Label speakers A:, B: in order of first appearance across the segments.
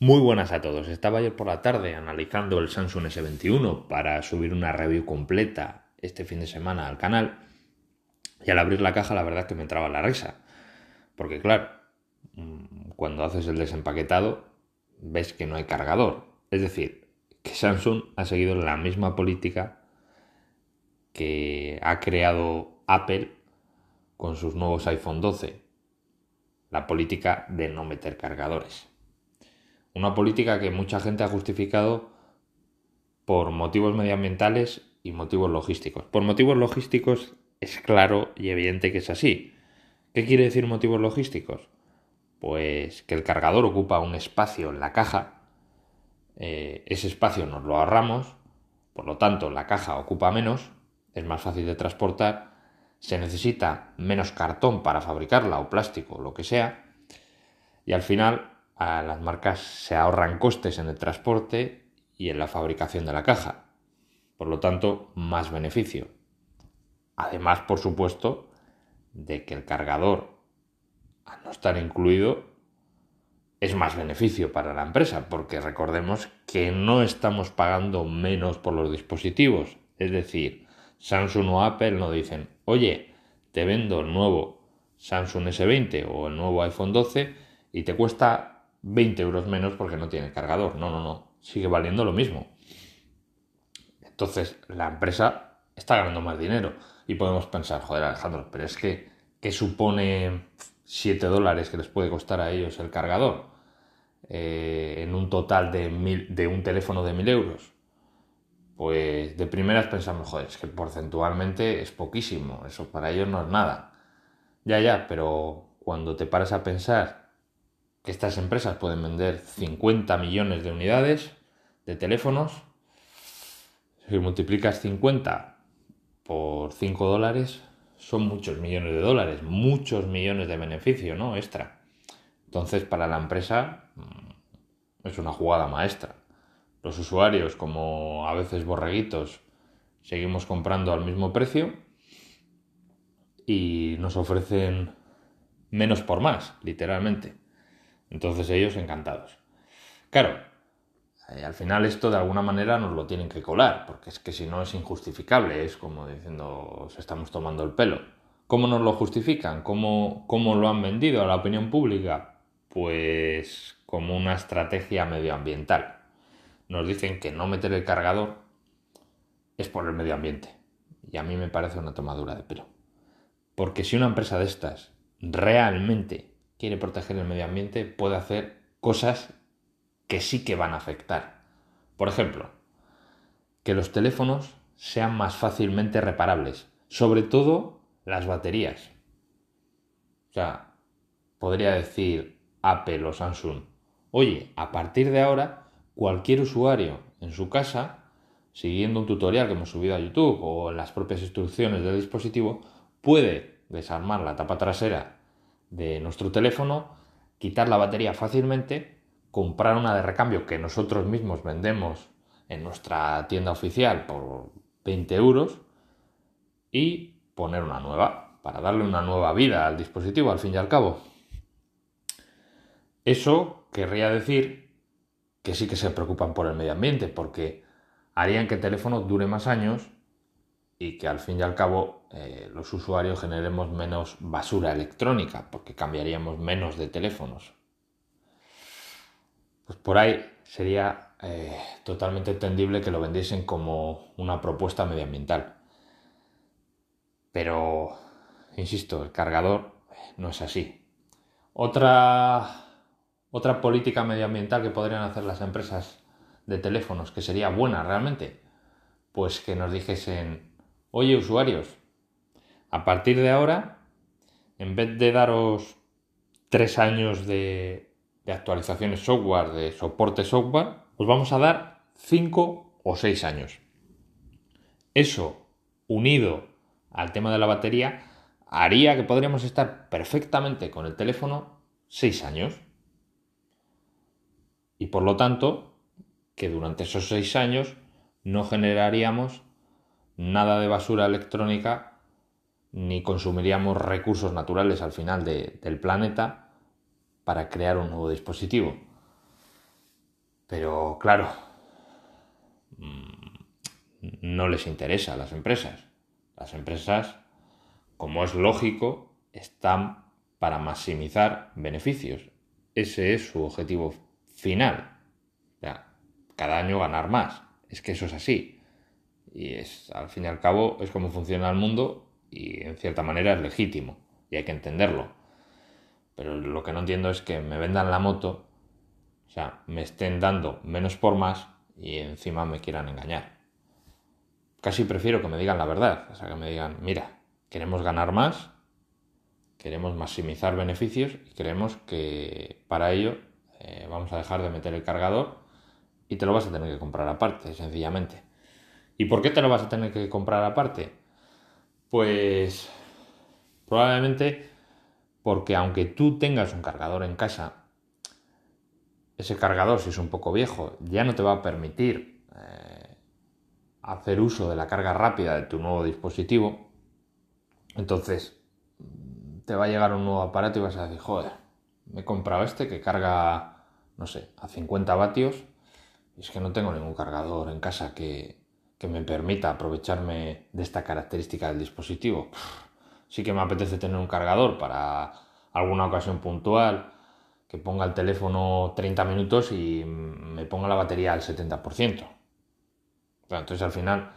A: Muy buenas a todos. Estaba ayer por la tarde analizando el Samsung S21 para subir una review completa este fin de semana al canal. Y al abrir la caja, la verdad es que me entraba la risa. Porque, claro, mm, cuando haces el desempaquetado, ves que no hay cargador. Es decir, que Samsung ha seguido la misma política que ha creado Apple con sus nuevos iPhone 12. La política de no meter cargadores. Una política que mucha gente ha justificado por motivos medioambientales y motivos logísticos. Por motivos logísticos es claro y evidente que es así. ¿Qué quiere decir motivos logísticos? Pues que el cargador ocupa un espacio en la caja, eh, ese espacio nos lo ahorramos, por lo tanto la caja ocupa menos, es más fácil de transportar, se necesita menos cartón para fabricarla o plástico o lo que sea, y al final a las marcas se ahorran costes en el transporte y en la fabricación de la caja. Por lo tanto, más beneficio. Además, por supuesto, de que el cargador, al no estar incluido, es más beneficio para la empresa, porque recordemos que no estamos pagando menos por los dispositivos. Es decir, Samsung o Apple no dicen, oye, te vendo el nuevo Samsung S20 o el nuevo iPhone 12 y te cuesta 20 euros menos porque no tiene cargador. No, no, no. Sigue valiendo lo mismo. Entonces, la empresa está ganando más dinero. Y podemos pensar, joder, Alejandro, pero es que, ¿qué supone 7 dólares que les puede costar a ellos el cargador? Eh, en un total de, mil, de un teléfono de 1000 euros. Pues de primeras pensamos, joder, es que porcentualmente es poquísimo. Eso para ellos no es nada. Ya, ya, pero cuando te paras a pensar que estas empresas pueden vender 50 millones de unidades de teléfonos. Si multiplicas 50 por 5 dólares, son muchos millones de dólares, muchos millones de beneficio, ¿no? Extra. Entonces, para la empresa mm, es una jugada maestra. Los usuarios, como a veces borreguitos, seguimos comprando al mismo precio y nos ofrecen menos por más, literalmente. Entonces ellos encantados. Claro, eh, al final esto de alguna manera nos lo tienen que colar, porque es que si no es injustificable, es como diciendo, os estamos tomando el pelo. ¿Cómo nos lo justifican? ¿Cómo, ¿Cómo lo han vendido a la opinión pública? Pues como una estrategia medioambiental. Nos dicen que no meter el cargador es por el medio ambiente. Y a mí me parece una tomadura de pelo. Porque si una empresa de estas realmente quiere proteger el medio ambiente, puede hacer cosas que sí que van a afectar. Por ejemplo, que los teléfonos sean más fácilmente reparables, sobre todo las baterías. O sea, podría decir Apple o Samsung, oye, a partir de ahora, cualquier usuario en su casa, siguiendo un tutorial que hemos subido a YouTube o las propias instrucciones del dispositivo, puede desarmar la tapa trasera de nuestro teléfono, quitar la batería fácilmente, comprar una de recambio que nosotros mismos vendemos en nuestra tienda oficial por 20 euros y poner una nueva para darle una nueva vida al dispositivo al fin y al cabo. Eso querría decir que sí que se preocupan por el medio ambiente porque harían que el teléfono dure más años y que al fin y al cabo eh, los usuarios generemos menos basura electrónica porque cambiaríamos menos de teléfonos. Pues por ahí sería eh, totalmente entendible que lo vendiesen como una propuesta medioambiental. Pero, insisto, el cargador no es así. Otra, otra política medioambiental que podrían hacer las empresas de teléfonos, que sería buena realmente, pues que nos dijesen Oye usuarios, a partir de ahora, en vez de daros tres años de, actualizaciones software, de soporte software, os vamos a dar cinco o seis años. Eso, unido al tema de la batería, haría que podríamos estar perfectamente con el teléfono seis años. Y por lo tanto, que durante esos seis años no generaríamos nada de basura electrónica ni consumiríamos recursos naturales al final del planeta para crear un nuevo dispositivo. Pero claro, mm, no les interesa a las empresas. Las empresas, como es lógico, están para maximizar beneficios. Ese es su objetivo final. cada año ganar más. Es que eso es así. Y es, al fin y al cabo, es como funciona el mundo y en cierta manera es legítimo. Y hay que entenderlo. Pero lo que no entiendo es que me vendan la moto, o sea, me estén dando menos por más y encima me quieran engañar. Casi prefiero que me digan la verdad. O sea, que me digan, mira, queremos ganar más, queremos maximizar beneficios y creemos que para ello eh, vamos a dejar de meter el cargador y te lo vas a tener que comprar aparte, sencillamente. ¿Y por qué te lo vas a tener que comprar aparte? Pues probablemente porque aunque tú tengas un cargador en casa, ese cargador, si es un poco viejo, ya no te va a permitir eh, hacer uso de la carga rápida de tu nuevo dispositivo. Entonces, te va a llegar un nuevo aparato y vas a decir, joder, me he comprado este que carga, no sé, a 50 vatios. Y es que no tengo ningún cargador en casa que, me permita aprovecharme de esta característica del dispositivo. Sí que me apetece tener un cargador para alguna ocasión puntual, que ponga el teléfono 30 minutos y me ponga la batería al 70%. entonces al final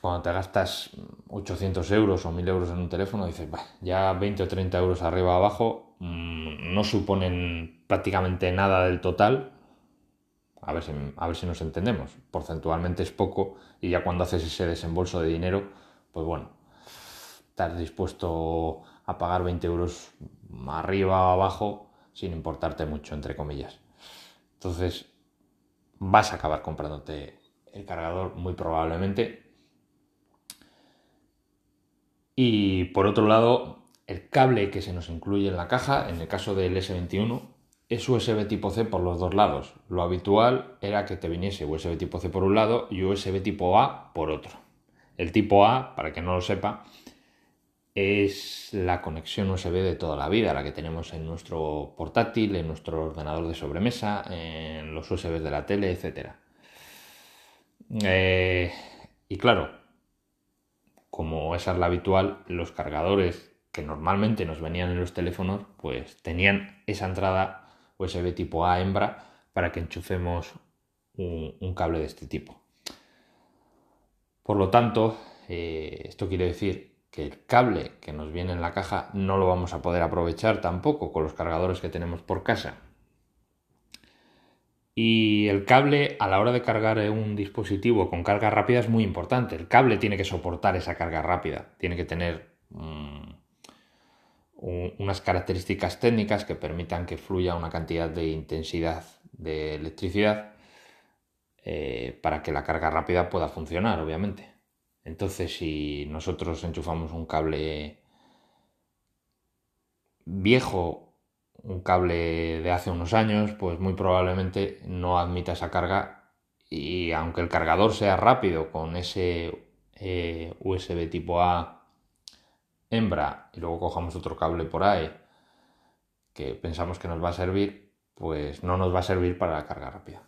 A: cuando te gastas 800 euros o 1000 euros en un teléfono, dices, ya 20 o 30 euros arriba o abajo mm, no suponen prácticamente nada del total. A ver, si, a ver si nos entendemos. Porcentualmente es poco y ya cuando haces ese desembolso de dinero, pues bueno, estás dispuesto a pagar 20 euros arriba o abajo sin importarte mucho, entre comillas. Entonces, vas a acabar comprándote el cargador muy probablemente y por otro lado, el cable que se nos incluye en la caja, en el caso del S21, es USB tipo C por los dos lados. Lo habitual era que te viniese USB tipo C por un lado y USB tipo A por otro. El tipo A, para que no lo sepa, es la conexión USB de toda la vida, la que tenemos en nuestro portátil, en nuestro ordenador de sobremesa, en los USB de la tele, etc. Eh, y claro, como esa es la habitual, los cargadores que normalmente nos venían en los teléfonos, pues tenían esa entrada USB tipo A hembra para que enchufemos un, cable de este tipo. Por lo tanto, eh, esto quiere decir que el cable que nos viene en la caja no lo vamos a poder aprovechar tampoco con los cargadores que tenemos por casa. Y el cable a la hora de cargar un dispositivo con carga rápida es muy importante. El cable tiene que soportar esa carga rápida, tiene que tener unas características técnicas que permitan que fluya una cantidad de intensidad de electricidad eh, para que la carga rápida pueda funcionar, obviamente. Entonces, si nosotros enchufamos un cable viejo un cable de hace unos años, pues muy probablemente no admita esa carga y aunque el cargador sea rápido con ese eh, USB tipo A hembra y luego cojamos otro cable por ahí que pensamos que nos va a servir, pues no nos va a servir para la carga rápida.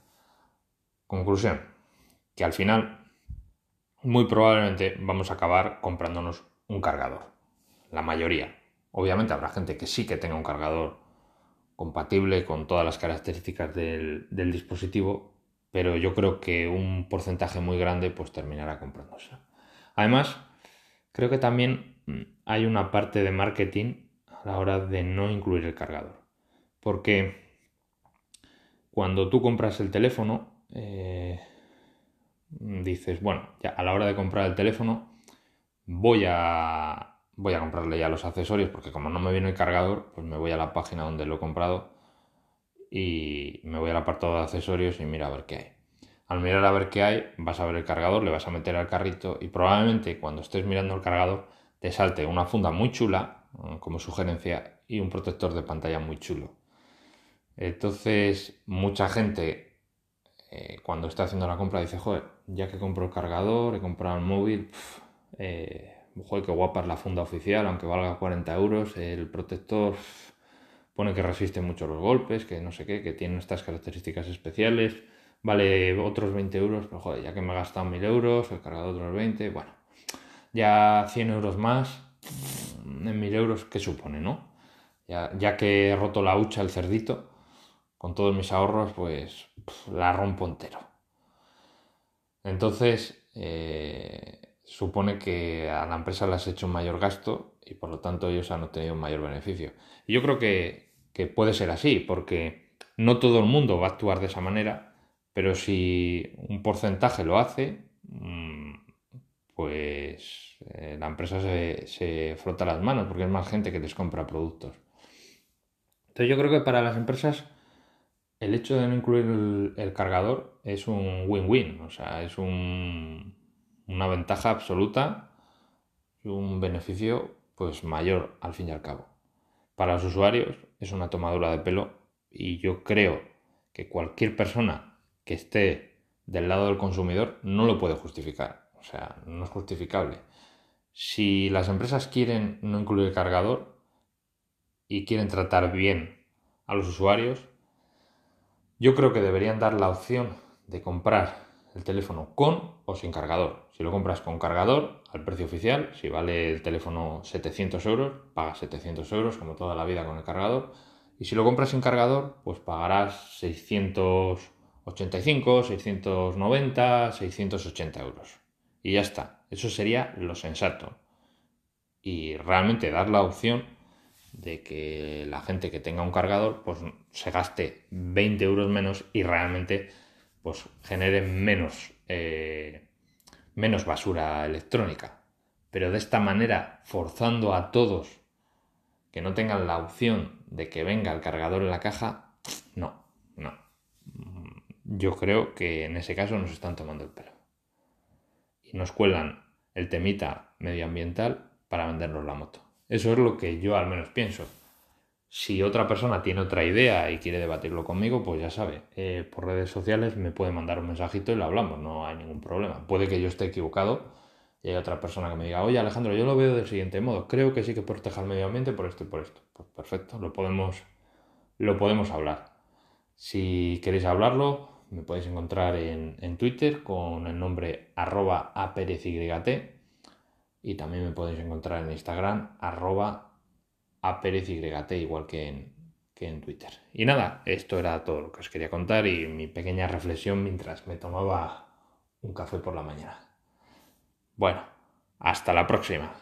A: Conclusión, que al final muy probablemente vamos a acabar comprándonos un cargador. La mayoría. Obviamente habrá gente que sí que tenga un cargador compatible con todas las características del, dispositivo, pero yo creo que un porcentaje muy grande pues terminará comprándose. Además, creo que también mm, hay una parte de marketing a la hora de no incluir el cargador. Porque cuando tú compras el teléfono, eh, dices, bueno, ya a la hora de comprar el teléfono voy a voy a comprarle ya los accesorios porque como no me viene el cargador, pues me voy a la página donde lo he comprado y me voy al apartado de accesorios y mira a ver qué hay. Al mirar a ver qué hay, vas a ver el cargador, le vas a meter al carrito y probablemente cuando estés mirando el cargador te salte una funda muy chula eh, como sugerencia y un protector de pantalla muy chulo. Entonces, mucha gente eh, cuando está haciendo la compra dice, joder, ya que compro el cargador, he comprado el móvil, eh, joder, qué guapa es la funda oficial, aunque valga 40 euros, el protector pone que resiste mucho los golpes, que no sé qué, que tiene estas características especiales, vale otros 20 euros, pero joder, ya que me he gastado 1000 euros, he cargado otros 20, bueno, ya 100 euros más, en 1000 euros, ¿qué supone, no? Ya, ya que he roto la hucha el cerdito, con todos mis ahorros, pues la rompo entero. Entonces, eh, supone que a la empresa le has hecho un mayor gasto y por lo tanto ellos han obtenido un mayor beneficio. Y yo creo que, puede ser así, porque no todo el mundo va a actuar de esa manera, pero si un porcentaje lo hace, mm, pues eh, la empresa se, frota las manos porque es más gente que les compra productos. Entonces yo creo que para las empresas el hecho de no incluir el, cargador es un win-win, o sea, es un, una ventaja absoluta y un beneficio pues mayor al fin y al cabo. Para los usuarios es una tomadura de pelo y yo creo que cualquier persona que esté del lado del consumidor no lo puede justificar, o sea, no es justificable. Si las empresas quieren no incluir cargador y quieren tratar bien a los usuarios, yo creo que deberían dar la opción de comprar el teléfono con o sin cargador. Si lo compras con cargador, al precio oficial, si vale el teléfono 700 euros, pagas 700 euros como toda la vida con el cargador. Y si lo compras sin cargador, pues pagarás 685, 690, 680 euros. Y ya está. Eso sería lo sensato. Y realmente dar la opción de que la gente que tenga un cargador pues se gaste 20 euros menos y realmente pues genere menos, eh, menos basura electrónica. Pero de esta manera, forzando a todos que no tengan la opción de que venga el cargador en la caja, no, no. Yo creo que en ese caso nos están tomando el pelo. Nos cuelan el temita medioambiental para vendernos la moto. Eso es lo que yo al menos pienso. Si otra persona tiene otra idea y quiere debatirlo conmigo, pues ya sabe, eh, por redes sociales me puede mandar un mensajito y lo hablamos, no hay ningún problema. Puede que yo esté equivocado y hay otra persona que me diga, oye Alejandro, yo lo veo del siguiente modo, creo que sí que proteja el medio ambiente por esto y por esto. Pues perfecto, lo podemos, lo podemos hablar. Si queréis hablarlo, me podéis encontrar en, Twitter con el nombre arroba aperezyt y también me podéis encontrar en Instagram, arroba igual que en, que en Twitter. Y nada, esto era todo lo que os quería contar y mi pequeña reflexión mientras me tomaba un café por la mañana. Bueno, hasta la próxima.